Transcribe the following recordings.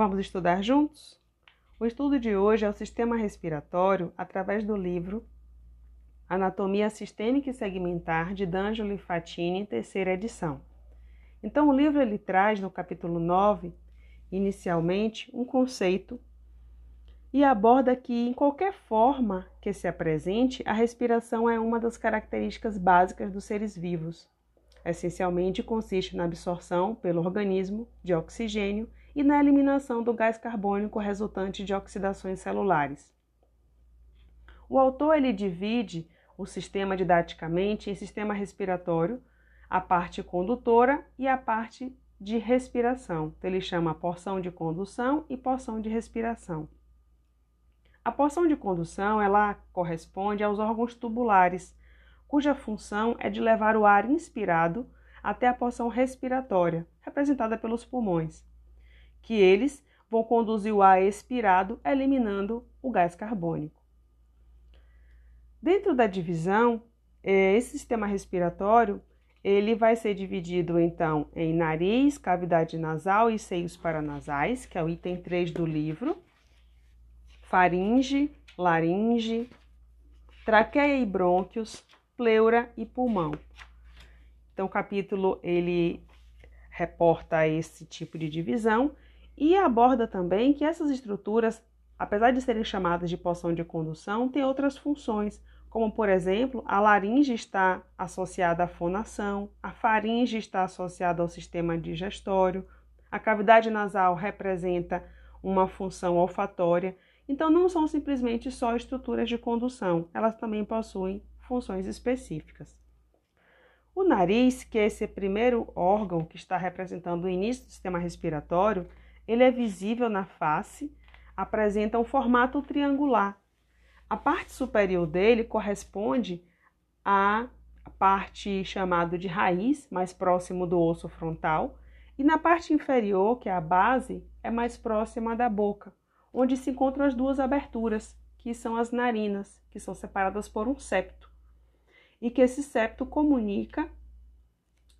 Vamos estudar juntos? O estudo de hoje é o sistema respiratório através do livro Anatomia Sistêmica e Segmentar de D'Angelo Fatini, terceira edição. Então, o livro ele traz no capítulo 9, inicialmente, um conceito e aborda que, em qualquer forma que se apresente, a respiração é uma das características básicas dos seres vivos. Essencialmente, consiste na absorção pelo organismo de oxigênio e na eliminação do gás carbônico resultante de oxidações celulares. O autor ele divide o sistema didaticamente em sistema respiratório, a parte condutora e a parte de respiração. Então, ele chama porção de condução e porção de respiração. A porção de condução ela corresponde aos órgãos tubulares, cuja função é de levar o ar inspirado até a porção respiratória, representada pelos pulmões que eles vão conduzir o ar expirado, eliminando o gás carbônico. Dentro da divisão, é, esse sistema respiratório ele vai ser dividido então em nariz, cavidade nasal e seios paranasais, que é o item 3 do livro, faringe, laringe, traqueia e brônquios, pleura e pulmão. Então o capítulo ele reporta esse tipo de divisão e aborda também que essas estruturas, apesar de serem chamadas de porção de condução, têm outras funções, como por exemplo, a laringe está associada à fonação, a faringe está associada ao sistema digestório, a cavidade nasal representa uma função olfatória. Então, não são simplesmente só estruturas de condução, elas também possuem funções específicas. O nariz, que é esse primeiro órgão que está representando o início do sistema respiratório, ele é visível na face, apresenta um formato triangular. A parte superior dele corresponde à parte chamada de raiz, mais próximo do osso frontal, e na parte inferior, que é a base, é mais próxima da boca, onde se encontram as duas aberturas, que são as narinas, que são separadas por um septo. E que esse septo comunica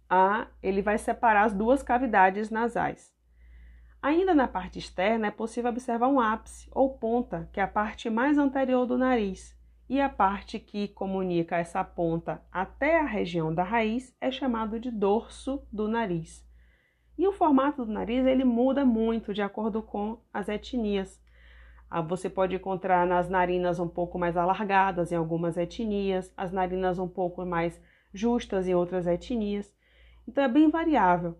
a ele vai separar as duas cavidades nasais. Ainda na parte externa é possível observar um ápice ou ponta, que é a parte mais anterior do nariz, e a parte que comunica essa ponta até a região da raiz é chamado de dorso do nariz. E o formato do nariz ele muda muito de acordo com as etnias. Ah, você pode encontrar nas narinas um pouco mais alargadas em algumas etnias, as narinas um pouco mais justas em outras etnias. Então é bem variável.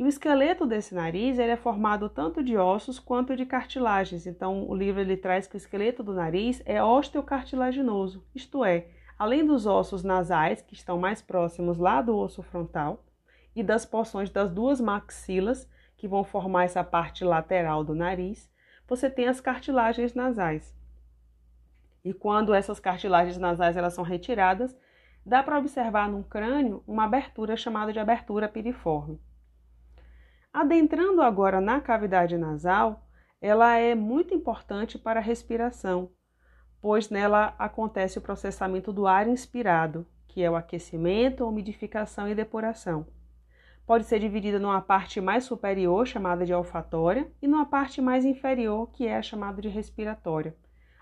E o esqueleto desse nariz ele é formado tanto de ossos quanto de cartilagens. Então, o livro ele traz que o esqueleto do nariz é osteocartilaginoso, isto é, além dos ossos nasais, que estão mais próximos lá do osso frontal, e das porções das duas maxilas, que vão formar essa parte lateral do nariz, você tem as cartilagens nasais. E quando essas cartilagens nasais elas são retiradas, dá para observar no crânio uma abertura chamada de abertura piriforme. Adentrando agora na cavidade nasal, ela é muito importante para a respiração, pois nela acontece o processamento do ar inspirado, que é o aquecimento, umidificação e depuração. Pode ser dividida numa parte mais superior, chamada de olfatória, e numa parte mais inferior, que é chamada de respiratória.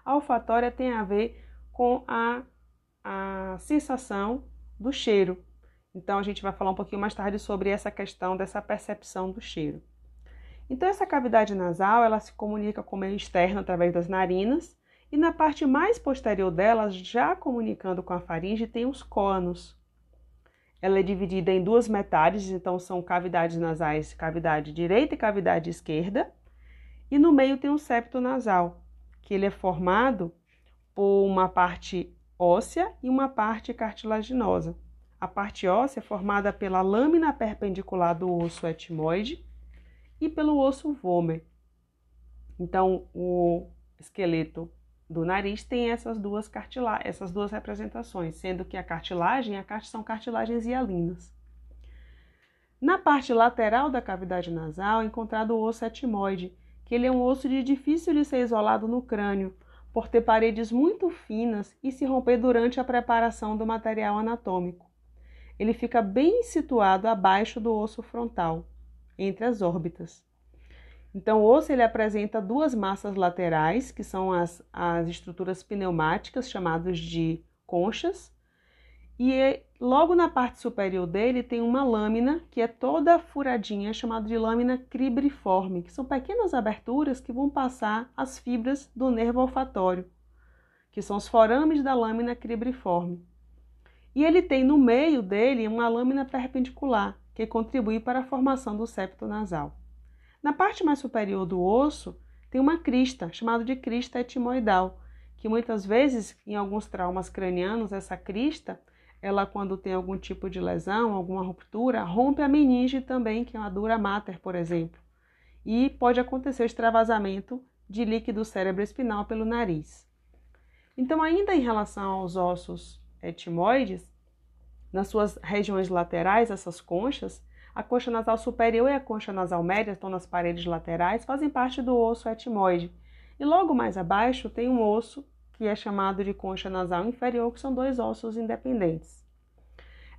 A olfatória tem a ver com a, a sensação do cheiro, então a gente vai falar um pouquinho mais tarde sobre essa questão dessa percepção do cheiro. Então essa cavidade nasal, ela se comunica com o meio externo através das narinas e na parte mais posterior dela, já comunicando com a faringe, tem os cônos. Ela é dividida em duas metades, então são cavidades nasais, cavidade direita e cavidade esquerda, e no meio tem um septo nasal, que ele é formado por uma parte óssea e uma parte cartilaginosa. A parte óssea é formada pela lâmina perpendicular do osso etmoide e pelo osso vomer. Então, o esqueleto do nariz tem essas duas cartilagens, essas duas representações, sendo que a cartilagem a cart são cartilagens hialinas. Na parte lateral da cavidade nasal é encontrado o osso etmoide, que ele é um osso de difícil de ser isolado no crânio, por ter paredes muito finas e se romper durante a preparação do material anatômico ele fica bem situado abaixo do osso frontal, entre as órbitas. Então, o osso ele apresenta duas massas laterais, que são as, as estruturas pneumáticas, chamadas de conchas, e logo na parte superior dele tem uma lâmina que é toda furadinha, chamada de lâmina cribriforme, que são pequenas aberturas que vão passar as fibras do nervo olfatório, que são os forames da lâmina cribriforme. E ele tem no meio dele uma lâmina perpendicular, que contribui para a formação do septo nasal. Na parte mais superior do osso tem uma crista, chamada de crista etimoidal, que muitas vezes, em alguns traumas cranianos, essa crista ela quando tem algum tipo de lesão, alguma ruptura, rompe a meninge também, que é uma dura mater, por exemplo. E pode acontecer extravasamento de líquido cérebro-espinal pelo nariz. Então, ainda em relação aos ossos etimoides, nas suas regiões laterais, essas conchas, a concha nasal superior e a concha nasal média estão nas paredes laterais, fazem parte do osso etimoide. E logo mais abaixo tem um osso que é chamado de concha nasal inferior, que são dois ossos independentes.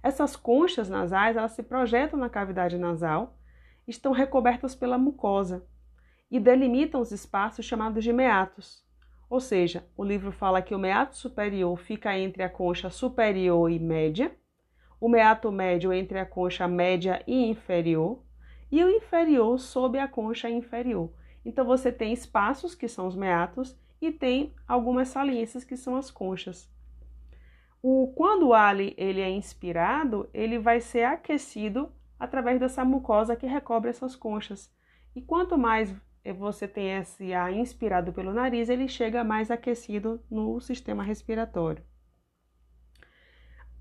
Essas conchas nasais, elas se projetam na cavidade nasal, estão recobertas pela mucosa e delimitam os espaços chamados de meatos. Ou seja, o livro fala que o meato superior fica entre a concha superior e média, o meato médio entre a concha média e inferior, e o inferior sob a concha inferior. Então você tem espaços que são os meatos e tem algumas saliências que são as conchas. O, quando o ali ele é inspirado, ele vai ser aquecido através dessa mucosa que recobre essas conchas. E quanto mais você tem ar inspirado pelo nariz, ele chega mais aquecido no sistema respiratório.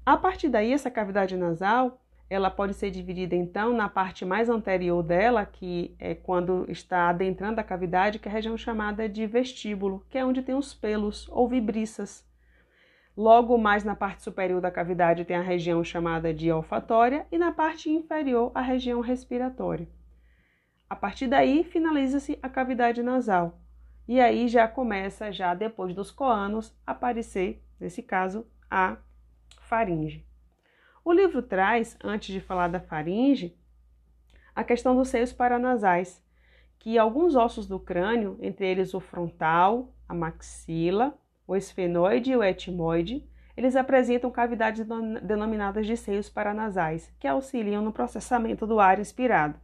A partir daí, essa cavidade nasal ela pode ser dividida então na parte mais anterior dela, que é quando está adentrando a cavidade, que é a região chamada de vestíbulo, que é onde tem os pelos ou vibriças. Logo mais na parte superior da cavidade tem a região chamada de olfatória e na parte inferior a região respiratória. A partir daí finaliza-se a cavidade nasal. E aí já começa já depois dos coanos a aparecer, nesse caso, a faringe. O livro traz, antes de falar da faringe, a questão dos seios paranasais, que alguns ossos do crânio, entre eles o frontal, a maxila, o esfenoide e o etimoide, eles apresentam cavidades denominadas de seios paranasais, que auxiliam no processamento do ar inspirado.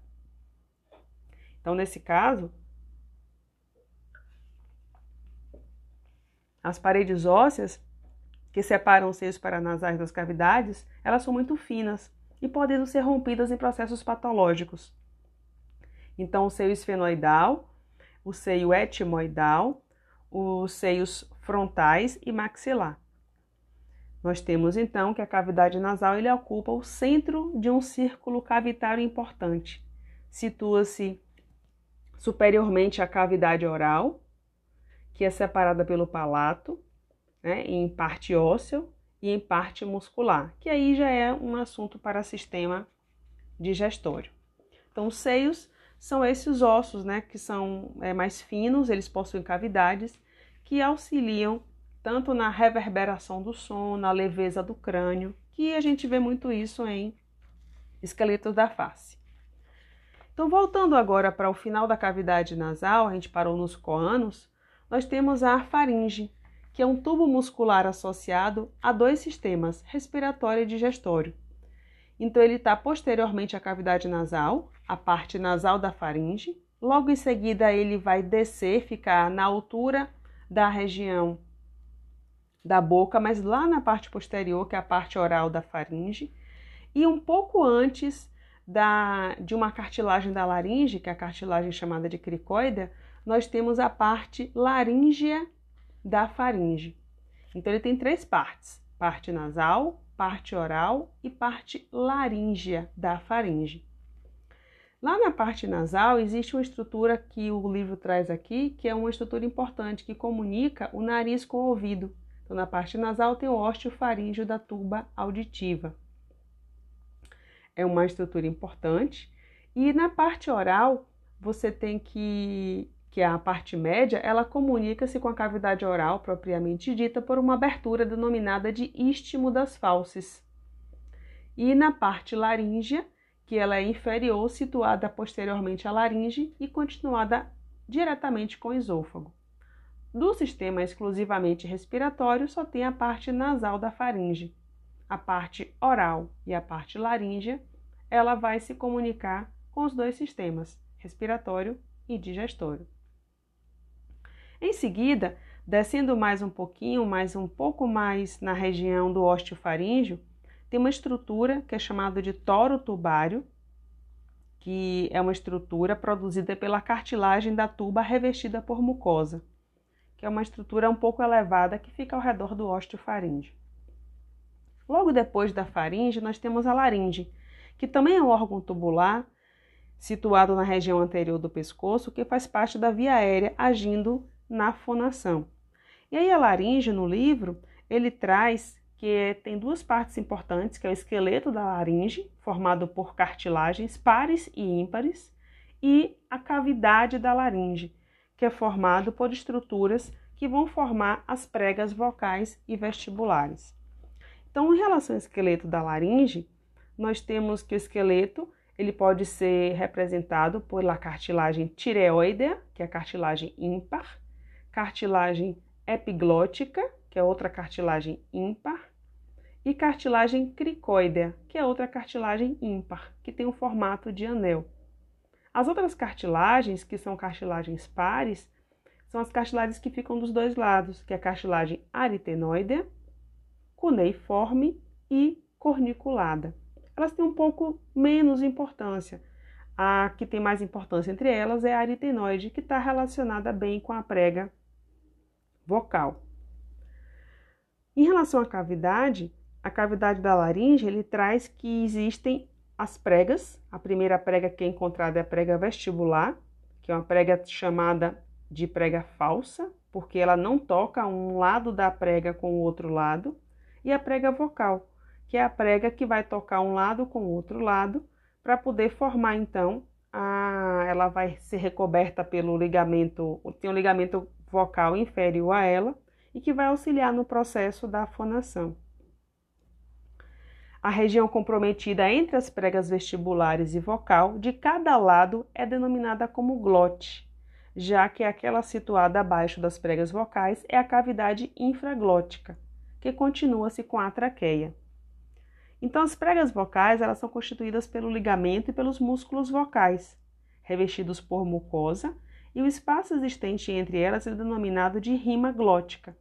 Então, nesse caso, as paredes ósseas que separam os seios paranasais das cavidades, elas são muito finas e podem ser rompidas em processos patológicos. Então, o seio esfenoidal, o seio etimoidal, os seios frontais e maxilar. Nós temos então que a cavidade nasal ele ocupa o centro de um círculo cavitário importante. Situa-se superiormente à cavidade oral, que é separada pelo palato, né, em parte ósseo e em parte muscular, que aí já é um assunto para sistema digestório. Então, os seios são esses ossos, né, que são é, mais finos, eles possuem cavidades que auxiliam tanto na reverberação do som, na leveza do crânio, que a gente vê muito isso em esqueletos da face. Então, voltando agora para o final da cavidade nasal, a gente parou nos coanos, nós temos a faringe, que é um tubo muscular associado a dois sistemas, respiratório e digestório. Então, ele está posteriormente à cavidade nasal, a parte nasal da faringe. Logo em seguida, ele vai descer, ficar na altura da região da boca, mas lá na parte posterior, que é a parte oral da faringe. E um pouco antes da, de uma cartilagem da laringe, que é a cartilagem chamada de cricoide, nós temos a parte laríngea da faringe. Então, ele tem três partes: parte nasal, parte oral e parte laríngea da faringe. Lá na parte nasal existe uma estrutura que o livro traz aqui, que é uma estrutura importante que comunica o nariz com o ouvido. Então, na parte nasal tem o ósteo faríngeo da tuba auditiva. É uma estrutura importante. E na parte oral, você tem que que é a parte média, ela comunica-se com a cavidade oral propriamente dita por uma abertura denominada de istmo das fauces. E na parte laríngea, que ela é inferior, situada posteriormente à laringe e continuada diretamente com o esôfago. Do sistema exclusivamente respiratório, só tem a parte nasal da faringe. A parte oral e a parte laríngea, ela vai se comunicar com os dois sistemas, respiratório e digestório. Em seguida, descendo mais um pouquinho, mais um pouco mais na região do osteofaríngeo, tem uma estrutura que é chamada de toro tubário, que é uma estrutura produzida pela cartilagem da tuba revestida por mucosa, que é uma estrutura um pouco elevada que fica ao redor do osteofaríngeo. Logo depois da faringe, nós temos a laringe, que também é um órgão tubular situado na região anterior do pescoço, que faz parte da via aérea agindo na fonação. E aí a laringe no livro, ele traz que tem duas partes importantes, que é o esqueleto da laringe, formado por cartilagens pares e ímpares, e a cavidade da laringe, que é formado por estruturas que vão formar as pregas vocais e vestibulares. Então, em relação ao esqueleto da laringe, nós temos que o esqueleto ele pode ser representado pela cartilagem tireoidea, que é a cartilagem ímpar, cartilagem epiglótica, que é outra cartilagem ímpar, e cartilagem cricóidea, que é outra cartilagem ímpar, que tem o um formato de anel. As outras cartilagens, que são cartilagens pares, são as cartilagens que ficam dos dois lados, que é a cartilagem aritenoidea, cuneiforme e corniculada. Elas têm um pouco menos importância. A que tem mais importância entre elas é a aritenoide, que está relacionada bem com a prega vocal. Em relação à cavidade, a cavidade da laringe, ele traz que existem as pregas. A primeira prega que é encontrada é a prega vestibular, que é uma prega chamada de prega falsa, porque ela não toca um lado da prega com o outro lado, e a prega vocal, que é a prega que vai tocar um lado com o outro lado, para poder formar então a ela vai ser recoberta pelo ligamento, tem um ligamento vocal inferior a ela e que vai auxiliar no processo da fonação. A região comprometida entre as pregas vestibulares e vocal de cada lado é denominada como glote, já que aquela situada abaixo das pregas vocais é a cavidade infraglótica, que continua-se com a traqueia. Então, as pregas vocais elas são constituídas pelo ligamento e pelos músculos vocais, revestidos por mucosa, e o espaço existente entre elas é denominado de rima glótica.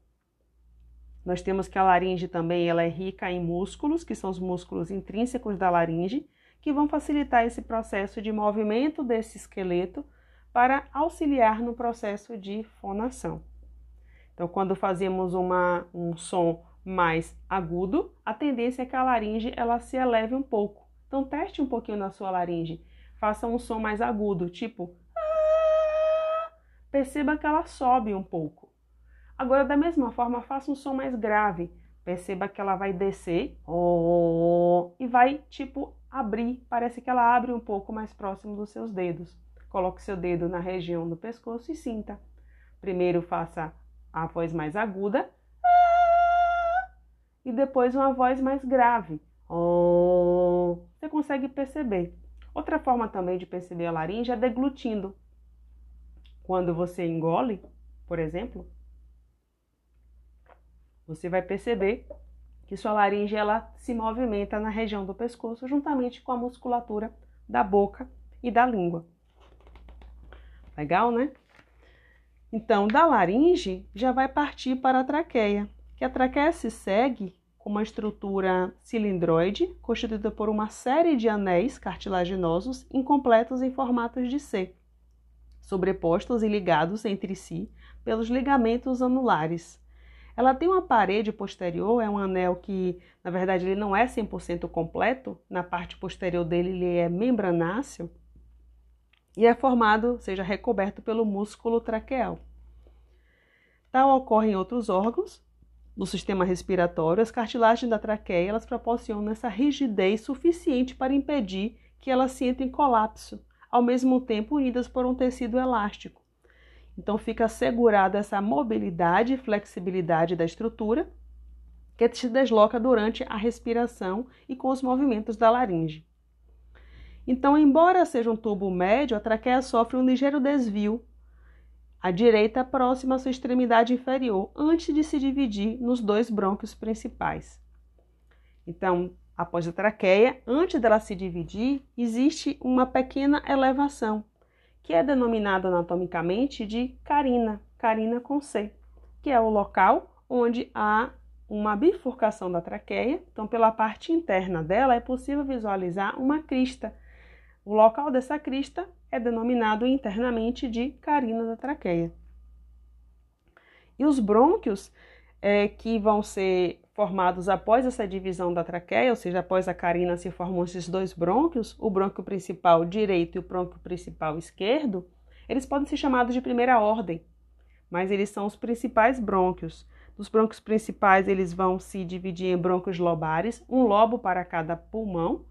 Nós temos que a laringe também ela é rica em músculos, que são os músculos intrínsecos da laringe, que vão facilitar esse processo de movimento desse esqueleto para auxiliar no processo de fonação. Então, quando fazemos uma, um som mais agudo, a tendência é que a laringe ela se eleve um pouco. Então, teste um pouquinho na sua laringe, faça um som mais agudo, tipo perceba que ela sobe um pouco. Agora, da mesma forma, faça um som mais grave. Perceba que ela vai descer e vai, tipo, abrir. Parece que ela abre um pouco mais próximo dos seus dedos. Coloque seu dedo na região do pescoço e sinta. Primeiro faça a voz mais aguda e depois uma voz mais grave. Oh, você consegue perceber. Outra forma também de perceber a laringe é deglutindo. Quando você engole, por exemplo, você vai perceber que sua laringe ela se movimenta na região do pescoço juntamente com a musculatura da boca e da língua. Legal, né? Então, da laringe já vai partir para a traqueia, que a traqueia se segue com uma estrutura cilindroide constituída por uma série de anéis cartilaginosos incompletos em formatos de C, sobrepostos e ligados entre si pelos ligamentos anulares, ela tem uma parede posterior, é um anel que, na verdade, ele não é 100% completo, na parte posterior dele ele é membranáceo e é formado, seja recoberto pelo músculo traqueal. Tal ocorre em outros órgãos, no sistema respiratório, as cartilagens da traqueia elas proporcionam essa rigidez suficiente para impedir que ela se entre em colapso, ao mesmo tempo unidas por um tecido elástico. Então fica assegurada essa mobilidade e flexibilidade da estrutura que se desloca durante a respiração e com os movimentos da laringe. Então, embora seja um tubo médio, a traqueia sofre um ligeiro desvio à direita próxima à sua extremidade inferior, antes de se dividir nos dois brônquios principais. Então, após a traqueia, antes dela se dividir, existe uma pequena elevação, que é denominada anatomicamente de carina, carina com C, que é o local onde há uma bifurcação da traqueia. Então, pela parte interna dela é possível visualizar uma crista. O local dessa crista é denominado internamente de carina da traqueia. E os brônquios é, que vão ser formados após essa divisão da traqueia, ou seja, após a carina se formam esses dois brônquios, o brônquio principal direito e o brônquio principal esquerdo, eles podem ser chamados de primeira ordem, mas eles são os principais brônquios. Dos brônquios principais, eles vão se dividir em brônquios lobares, um lobo para cada pulmão,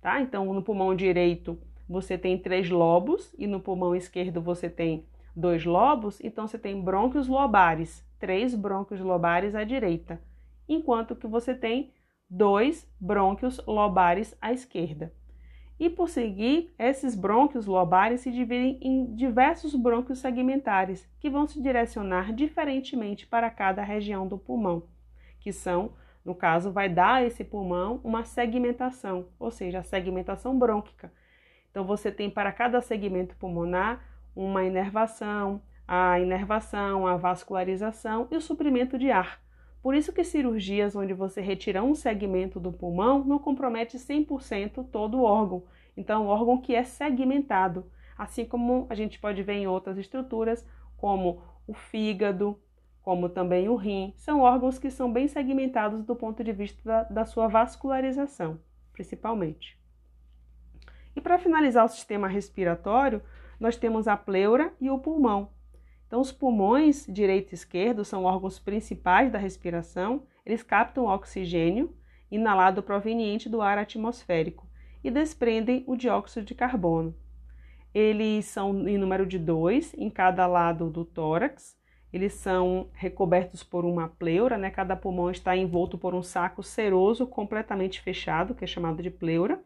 tá? Então, no pulmão direito você tem três lobos e no pulmão esquerdo você tem dois lobos, então você tem brônquios lobares, três brônquios lobares à direita enquanto que você tem dois brônquios lobares à esquerda. E por seguir, esses brônquios lobares se dividem em diversos brônquios segmentares, que vão se direcionar diferentemente para cada região do pulmão, que são, no caso, vai dar a esse pulmão uma segmentação, ou seja, a segmentação brônquica. Então você tem para cada segmento pulmonar uma inervação, a inervação, a vascularização e o suprimento de ar. Por isso que cirurgias onde você retira um segmento do pulmão não compromete 100% todo o órgão. Então, o órgão que é segmentado, assim como a gente pode ver em outras estruturas, como o fígado, como também o rim, são órgãos que são bem segmentados do ponto de vista da, da sua vascularização, principalmente. E para finalizar o sistema respiratório, nós temos a pleura e o pulmão. Então, os pulmões direito e esquerdo são órgãos principais da respiração, eles captam oxigênio inalado proveniente do ar atmosférico e desprendem o dióxido de carbono. Eles são em número de dois em cada lado do tórax. Eles são recobertos por uma pleura, né? Cada pulmão está envolto por um saco seroso completamente fechado, que é chamado de pleura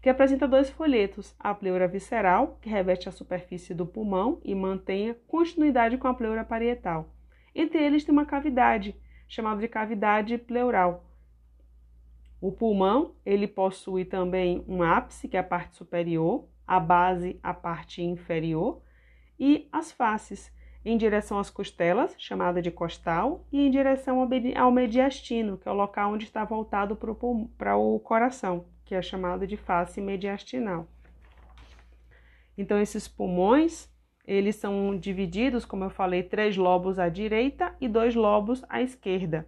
que apresenta dois folhetos, a pleura visceral, que reveste a superfície do pulmão e mantém a continuidade com a pleura parietal. Entre eles tem uma cavidade, chamada de cavidade pleural. O pulmão, ele possui também um ápice, que é a parte superior, a base, a parte inferior, e as faces, em direção às costelas, chamada de costal, e em direção ao mediastino, que é o local onde está voltado para o coração que é chamado de face mediastinal. Então, esses pulmões, eles são divididos, como eu falei, três lobos à direita e dois lobos à esquerda.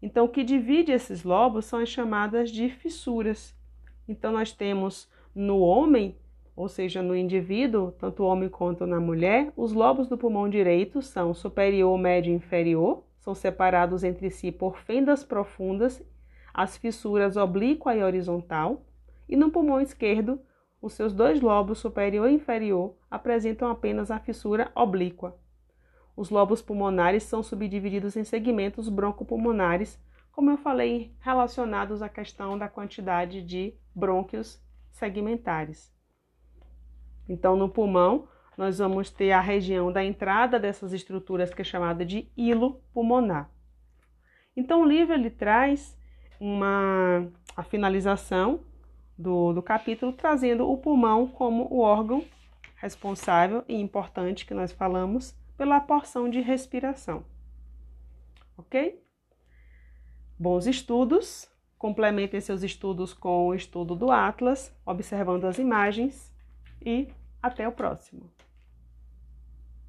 Então, o que divide esses lobos são as chamadas de fissuras. Então, nós temos no homem, ou seja, no indivíduo, tanto o homem quanto na mulher, os lobos do pulmão direito são superior, médio e inferior, são separados entre si por fendas profundas as fissuras oblíqua e horizontal, e no pulmão esquerdo, os seus dois lobos superior e inferior apresentam apenas a fissura oblíqua. Os lobos pulmonares são subdivididos em segmentos broncopulmonares, como eu falei, relacionados à questão da quantidade de brônquios segmentares. Então, no pulmão, nós vamos ter a região da entrada dessas estruturas que é chamada de hilo pulmonar. Então, o livro ele traz uma a finalização do, do capítulo, trazendo o pulmão como o órgão responsável e importante que nós falamos pela porção de respiração. Ok? Bons estudos. Complementem seus estudos com o estudo do Atlas, observando as imagens e até o próximo.